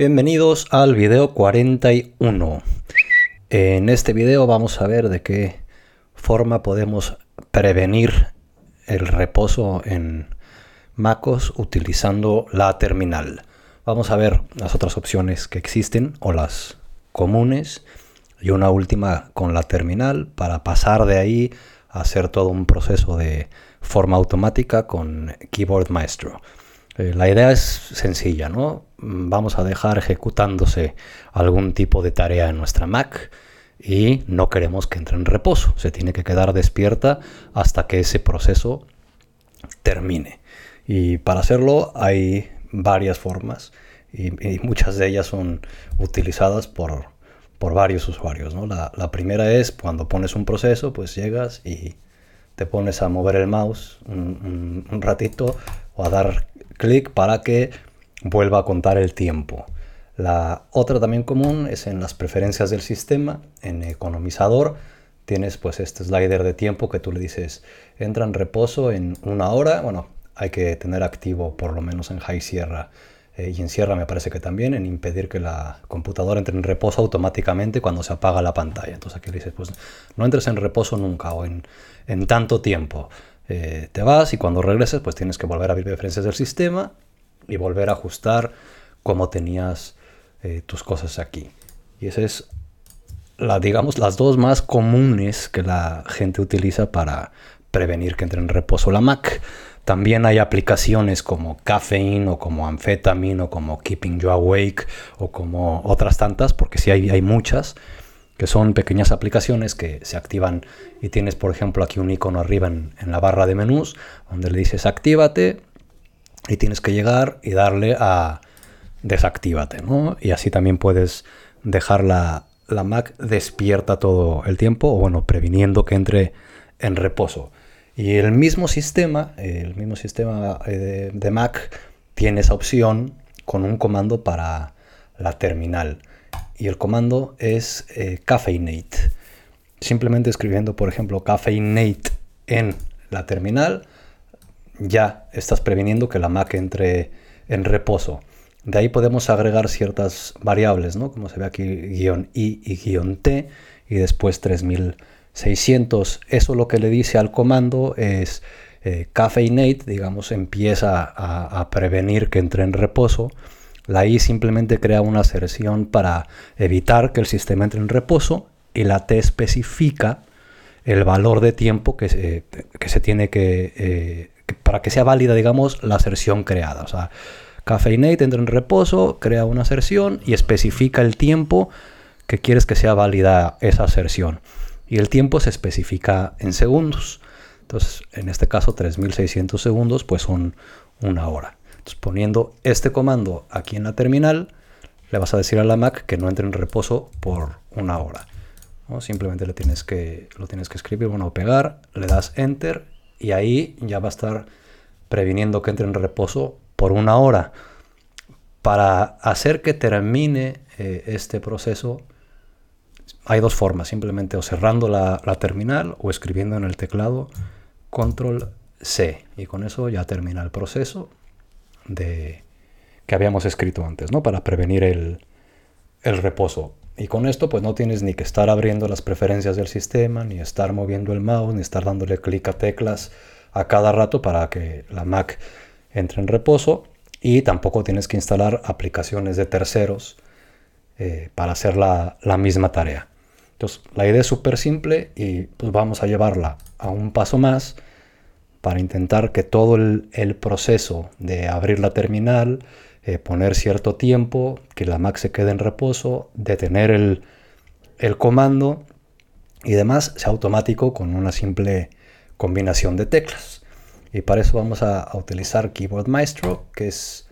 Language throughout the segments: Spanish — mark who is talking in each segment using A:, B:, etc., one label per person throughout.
A: Bienvenidos al video 41. En este video vamos a ver de qué forma podemos prevenir el reposo en MacOS utilizando la terminal. Vamos a ver las otras opciones que existen o las comunes y una última con la terminal para pasar de ahí a hacer todo un proceso de forma automática con Keyboard Maestro. Eh, la idea es sencilla, ¿no? Vamos a dejar ejecutándose algún tipo de tarea en nuestra Mac y no queremos que entre en reposo. Se tiene que quedar despierta hasta que ese proceso termine. Y para hacerlo hay varias formas y, muchas de ellas son utilizadas por, por varios usuarios. ¿no? La, primera es cuando pones un proceso, pues llegas y te pones a mover el mouse un ratito a dar clic para que vuelva a contar el tiempo. La otra también común es en las preferencias del sistema, en economizador. Tienes pues este slider de tiempo que tú le dices entra en reposo en una hora. Bueno, hay que tener activo por lo menos en High Sierra eh, y en Sierra me parece que también en impedir que la computadora entre en reposo automáticamente cuando se apaga la pantalla. Entonces aquí le dices pues no entres en reposo nunca o en, en tanto tiempo. Eh, te vas y cuando regreses pues tienes que volver a abrir preferencias del sistema y volver a ajustar cómo tenías eh, tus cosas aquí. Y esa es la, digamos, las dos más comunes que la gente utiliza para prevenir que entre en reposo la Mac. También hay aplicaciones como Caffeine o como Amphetamine o como Keeping You Awake o como otras tantas, porque sí hay, hay muchas que son pequeñas aplicaciones que se activan y tienes por ejemplo aquí un icono arriba en, la barra de menús donde le dices actívate y tienes que llegar y darle a desactívate, ¿no? Y así también puedes dejar la, Mac despierta todo el tiempo o bueno, previniendo que entre en reposo. Y el mismo sistema, el mismo sistema eh, de Mac tiene esa opción con un comando para la terminal y el comando es eh, caffeinate. Simplemente escribiendo, por ejemplo, caffeinate en la terminal, ya estás previniendo que la Mac entre en reposo. De ahí podemos agregar ciertas variables, ¿no? Como se ve aquí, guion I y guion T, y después 3600. Eso lo que le dice al comando es eh, caffeinate, digamos, empieza a, a prevenir que entre en reposo la I simplemente crea una aserción para evitar que el sistema entre en reposo y la T especifica el valor de tiempo que se, que se tiene eh, que, para que sea válida, digamos, la aserción creada. O sea, Caffeinate entra en reposo, crea una aserción y especifica el tiempo que quieres que sea válida esa aserción. Y el tiempo se especifica en segundos. Entonces, en este caso, 3600 segundos, pues son una hora poniendo este comando aquí en la terminal, le vas a decir a la Mac que no entre en reposo por una hora. Simplemente le tienes que, lo tienes que escribir, bueno, pegar, le das Enter y ahí ya va a estar previniendo que entre en reposo por una hora. Para hacer que termine eh, este proceso, hay dos formas, simplemente o cerrando la, la, terminal o escribiendo en el teclado control C y con eso ya termina el proceso de, que habíamos escrito antes, ¿no? Para prevenir el, el reposo. Y con esto pues no tienes ni que estar abriendo las preferencias del sistema, ni estar moviendo el mouse, ni estar dándole clic a teclas a cada rato para que la Mac entre en reposo. Y tampoco tienes que instalar aplicaciones de terceros eh, para hacer la, la, misma tarea. Entonces la idea es súper simple y pues vamos a llevarla a un paso más para intentar que todo el, proceso de abrir la terminal, eh, poner cierto tiempo, que la Mac se quede en reposo, detener el, comando y demás sea automático con una simple combinación de teclas. Y para eso vamos a, utilizar Keyboard Maestro, que es,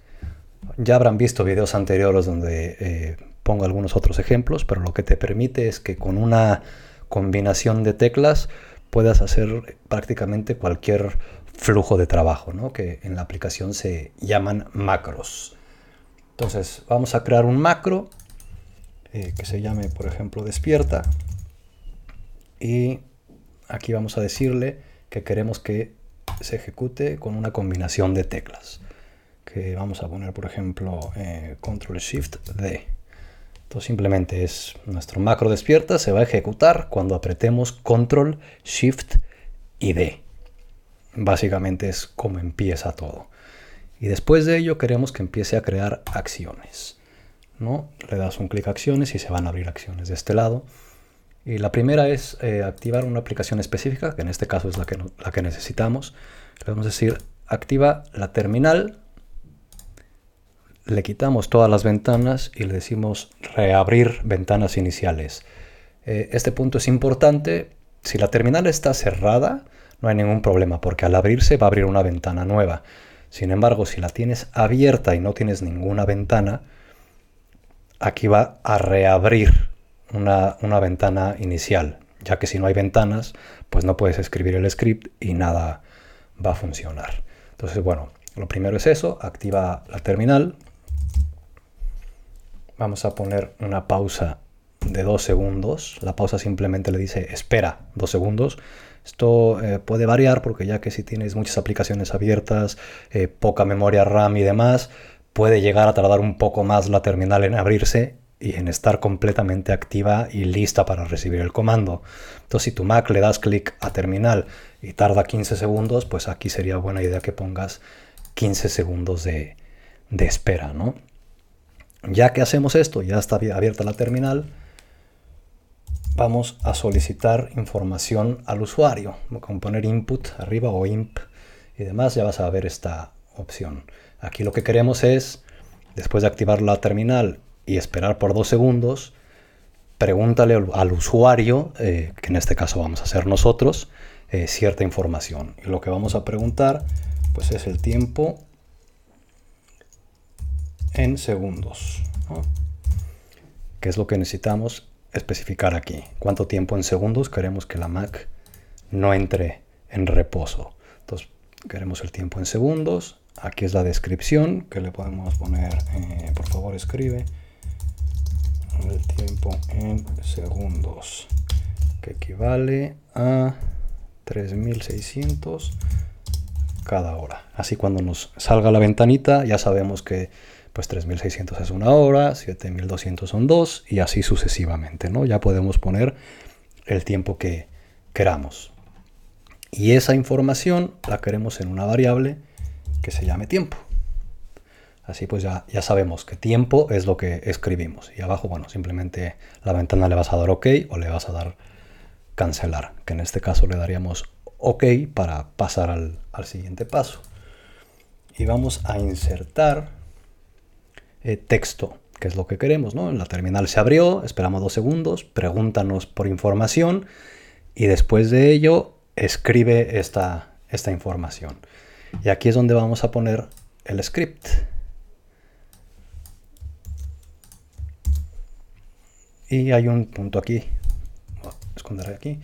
A: ya habrán visto videos anteriores donde eh, pongo algunos otros ejemplos, pero lo que te permite es que con una combinación de teclas puedas hacer prácticamente cualquier flujo de trabajo, ¿no? que en la aplicación se llaman macros. Entonces vamos a crear un macro eh, que se llame, por ejemplo, despierta. Y aquí vamos a decirle que queremos que se ejecute con una combinación de teclas. que vamos a poner, por ejemplo, eh, Control Shift D. Entonces simplemente es nuestro macro despierta, se va a ejecutar cuando apretemos Control Shift y D. Básicamente es como empieza todo. Y después de ello queremos que empiece a crear acciones. ¿no? Le das un clic a acciones y se van a abrir acciones de este lado. Y la primera es eh, activar una aplicación específica, que en este caso es la que, la que necesitamos. Le vamos a decir activa la terminal. Le quitamos todas las ventanas y le decimos reabrir ventanas iniciales. Eh, este punto es importante. Si la terminal está cerrada, no hay ningún problema, porque al abrirse va a abrir una ventana nueva. Sin embargo, si la tienes abierta y no tienes ninguna ventana, aquí va a reabrir una, ventana inicial, ya que si no hay ventanas, pues no puedes escribir el script y nada va a funcionar. Entonces, bueno, lo primero es eso, activa la terminal. Vamos a poner una pausa de dos segundos. La pausa simplemente le dice espera dos segundos. Esto eh, puede variar porque ya que si tienes muchas aplicaciones abiertas, eh, poca memoria RAM y demás, puede llegar a tardar un poco más la terminal en abrirse y en estar completamente activa y lista para recibir el comando. Entonces si tu Mac le das clic a terminal y tarda 15 segundos, pues aquí sería buena idea que pongas 15 segundos de, de espera, ¿no? Ya que hacemos esto, ya está abierta la terminal, vamos a solicitar información al usuario. Como poner input arriba o imp y demás, ya vas a ver esta opción. Aquí lo que queremos es, después de activar la terminal y esperar por dos segundos, pregúntale al usuario, eh, que en este caso vamos a ser nosotros, eh, cierta información. Y lo que vamos a preguntar pues es el tiempo en segundos. ¿Qué es lo que necesitamos especificar aquí cuánto tiempo en segundos queremos que la Mac no entre en reposo. Entonces queremos el tiempo en segundos. Aquí es la descripción que le podemos poner, eh, por favor escribe el tiempo en segundos que equivale a 3600 cada hora. Así cuando nos salga la ventanita ya sabemos que pues 3600 es una hora, 7200 son dos y así sucesivamente, ¿no? Ya podemos poner el tiempo que queramos. Y esa información la queremos en una variable que se llame tiempo. Así pues ya, ya sabemos que tiempo es lo que escribimos. Y abajo, bueno, simplemente la ventana le vas a dar OK o le vas a dar cancelar, que en este caso le daríamos OK para pasar al, al siguiente paso. Y vamos a insertar eh, texto, que es lo que queremos, ¿no? La terminal se abrió, esperamos dos segundos, pregúntanos por información y después de ello escribe esta, esta información. Y aquí es donde vamos a poner el script. Y hay un punto aquí. esconder aquí.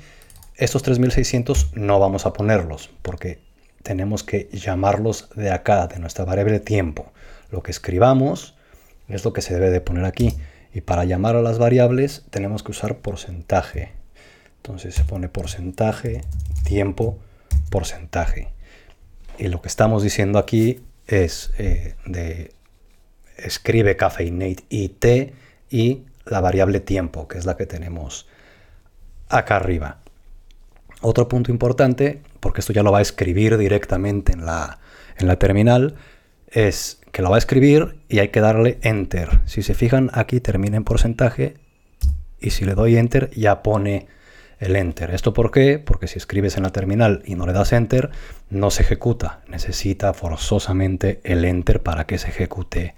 A: Estos 3600 no vamos a ponerlos porque tenemos que llamarlos de acá, de nuestra variable tiempo. Lo que escribamos es lo que se debe de poner aquí. Y para llamar a las variables tenemos que usar porcentaje. Entonces se pone porcentaje, tiempo, porcentaje. Y lo que estamos diciendo aquí es eh, de escribe caffeinate IT y la variable tiempo, que es la que tenemos acá arriba. Otro punto importante, porque esto ya lo va a escribir directamente en la, en la terminal, es que lo va a escribir y hay que darle enter. Si se fijan aquí termina en porcentaje y si le doy enter ya pone el enter. ¿Esto por qué? Porque si escribes en la terminal y no le das enter, no se ejecuta. Necesita forzosamente el enter para que se ejecute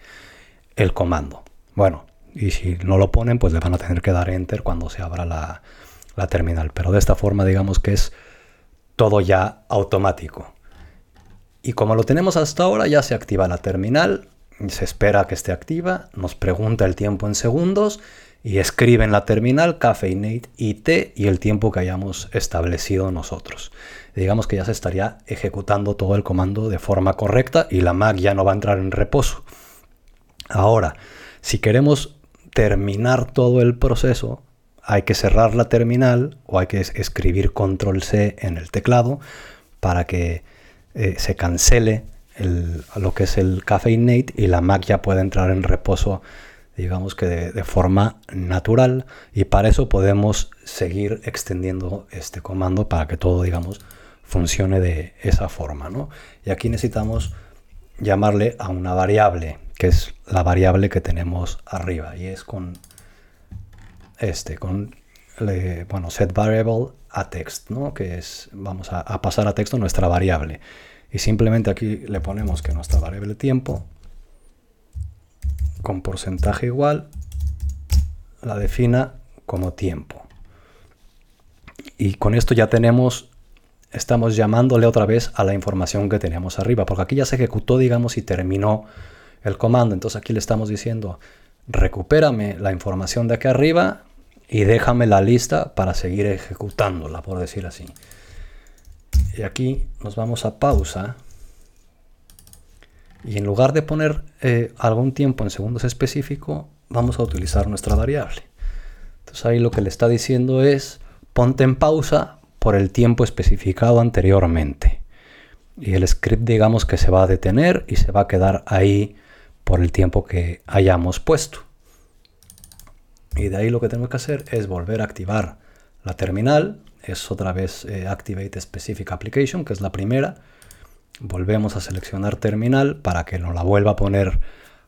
A: el comando. Bueno, y si no lo ponen, pues le van a tener que dar enter cuando se abra la, la terminal. Pero de esta forma digamos que es todo ya automático. Y como lo tenemos hasta ahora, ya se activa la terminal, se espera que esté activa, nos pregunta el tiempo en segundos y escribe en la terminal Caffeinate IT y el tiempo que hayamos establecido nosotros. Digamos que ya se estaría ejecutando todo el comando de forma correcta y la Mac ya no va a entrar en reposo. Ahora, si queremos terminar todo el proceso, hay que cerrar la terminal o hay que escribir control C en el teclado para que eh, se cancele lo que es el Cafe Innate y la Mac ya puede entrar en reposo digamos que de, forma natural y para eso podemos seguir extendiendo este comando para que todo digamos funcione de esa forma ¿no? y aquí necesitamos llamarle a una variable que es la variable que tenemos arriba y es con este con bueno set variable a text ¿no? que es vamos a, a pasar a texto nuestra variable y simplemente aquí le ponemos que nuestra variable tiempo con porcentaje igual la defina como tiempo. Y con esto ya tenemos, estamos llamándole otra vez a la información que teníamos arriba, porque aquí ya se ejecutó, digamos, y terminó el comando. Entonces aquí le estamos diciendo, recupérame la información de aquí arriba y déjame la lista para seguir ejecutándola, por decir así. Y aquí nos vamos a pausa y en lugar de poner eh, algún tiempo en segundos específico, vamos a utilizar nuestra variable. Entonces ahí lo que le está diciendo es, ponte en pausa por el tiempo especificado anteriormente. Y el script digamos que se va a detener y se va a quedar ahí por el tiempo que hayamos puesto. Y de ahí lo que tenemos que hacer es volver a activar la terminal. Es otra vez eh, Activate Specific Application, que es la primera volvemos a seleccionar terminal para que nos la vuelva a poner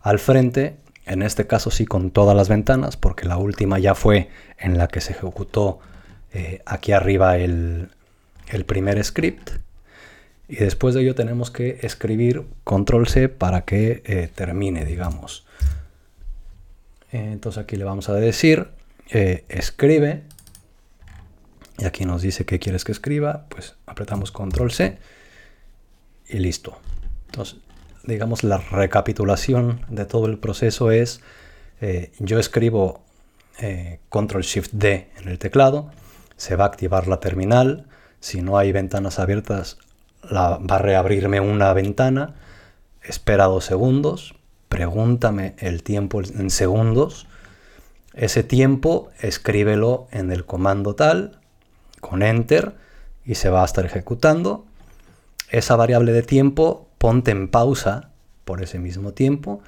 A: al frente, en este caso sí con todas las ventanas, porque la última ya fue en la que se ejecutó eh, aquí arriba el, primer script. Y después de ello tenemos que escribir control C para que eh, termine, digamos. Entonces aquí le vamos a decir eh, escribe. Y aquí nos dice qué quieres que escriba. Pues apretamos control C y listo. Entonces, digamos, la recapitulación de todo el proceso es, eh, yo escribo eh, Control Shift D en el teclado, se va a activar la terminal, si no hay ventanas abiertas, la, va a reabrirme una ventana, espera dos segundos, pregúntame el tiempo en segundos, ese tiempo escríbelo en el comando tal, con Enter, y se va a estar ejecutando esa variable de tiempo, ponte en pausa por ese mismo tiempo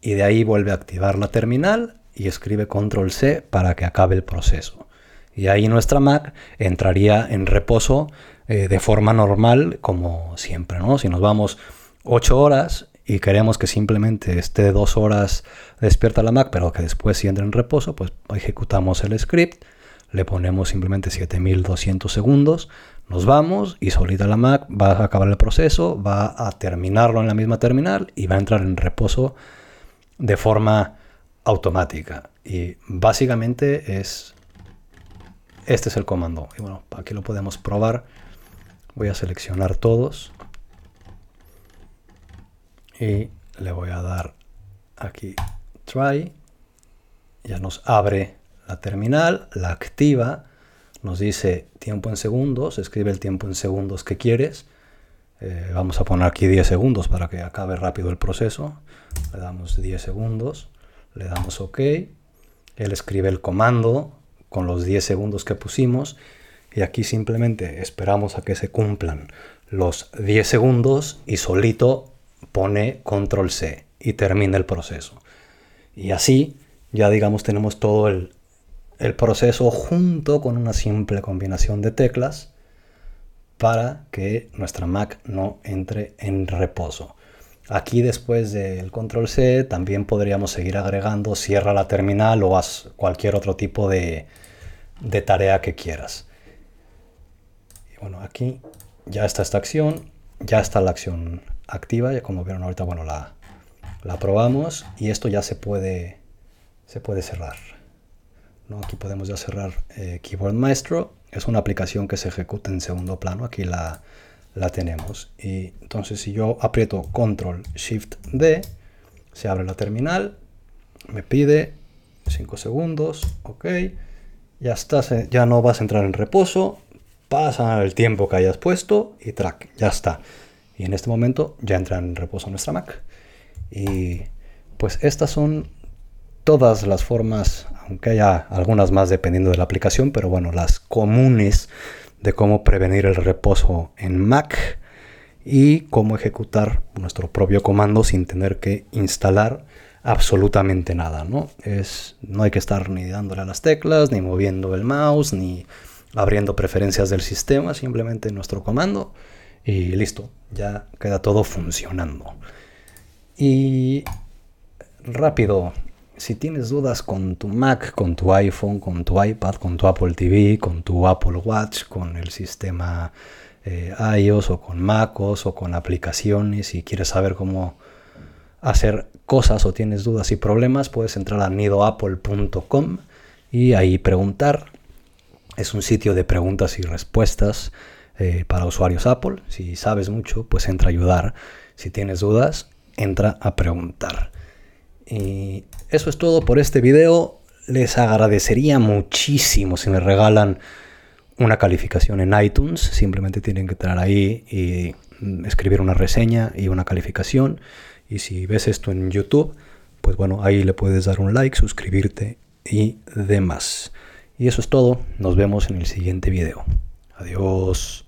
A: y de ahí vuelve a activar la terminal y escribe control C para que acabe el proceso. Y ahí nuestra Mac entraría en reposo eh, de forma normal como siempre. ¿no? Si nos vamos 8 horas y queremos que simplemente esté 2 horas despierta la Mac, pero que después sí entre en reposo, pues ejecutamos el script, le ponemos simplemente 7200 segundos, nos vamos y solita la Mac va a acabar el proceso, va a terminarlo en la misma terminal y va a entrar en reposo de forma automática. Y básicamente es este es el comando. Y bueno, aquí lo podemos probar. Voy a seleccionar todos y le voy a dar aquí try. Ya nos abre la terminal, la activa nos dice tiempo en segundos, escribe el tiempo en segundos que quieres. Eh, vamos a poner aquí 10 segundos para que acabe rápido el proceso. Le damos 10 segundos, le damos OK. Él escribe el comando con los 10 segundos que pusimos y aquí simplemente esperamos a que se cumplan los 10 segundos y solito pone control C y termina el proceso. Y así ya digamos tenemos todo el, el proceso junto con una simple combinación de teclas para que nuestra Mac no entre en reposo. Aquí después del control C también podríamos seguir agregando cierra la terminal o haz cualquier otro tipo de, tarea que quieras. Y bueno, aquí ya está esta acción, ya está la acción activa, como vieron ahorita, bueno, la, la probamos y esto ya se puede, se puede cerrar. Aquí podemos ya cerrar eh, Keyboard Maestro. Es una aplicación que se ejecuta en segundo plano. Aquí la, la tenemos. Y entonces si yo aprieto Control Shift D, se abre la terminal. Me pide 5 segundos. Ok. Ya estás, ya no vas a entrar en reposo. Pasa el tiempo que hayas puesto y track. Ya está. Y en este momento ya entra en reposo nuestra Mac. Y pues estas son todas las formas, aunque haya algunas más dependiendo de la aplicación, pero bueno, las comunes de cómo prevenir el reposo en Mac. y cómo ejecutar nuestro propio comando sin tener que instalar absolutamente nada, ¿no? Es, no hay que estar ni dándole a las teclas, ni moviendo el mouse, ni abriendo preferencias del sistema, simplemente nuestro comando y listo, ya queda todo funcionando. Y rápido, si tienes dudas con tu Mac, con tu iPhone, con tu iPad, con tu Apple TV, con tu Apple Watch, con el sistema eh, iOS o con MacOS o con aplicaciones y quieres saber cómo hacer cosas o tienes dudas y problemas, puedes entrar a nidoapple.com y ahí preguntar. Es un sitio de preguntas y respuestas eh, para usuarios Apple. Si sabes mucho, pues entra a ayudar. Si tienes dudas, entra a preguntar. Y eso es todo por este video. Les agradecería muchísimo si me regalan una calificación en iTunes. Simplemente tienen que entrar ahí y escribir una reseña y una calificación. Y si ves esto en YouTube, pues bueno, ahí le puedes dar un like, suscribirte y demás. Y eso es todo. Nos vemos en el siguiente video. Adiós.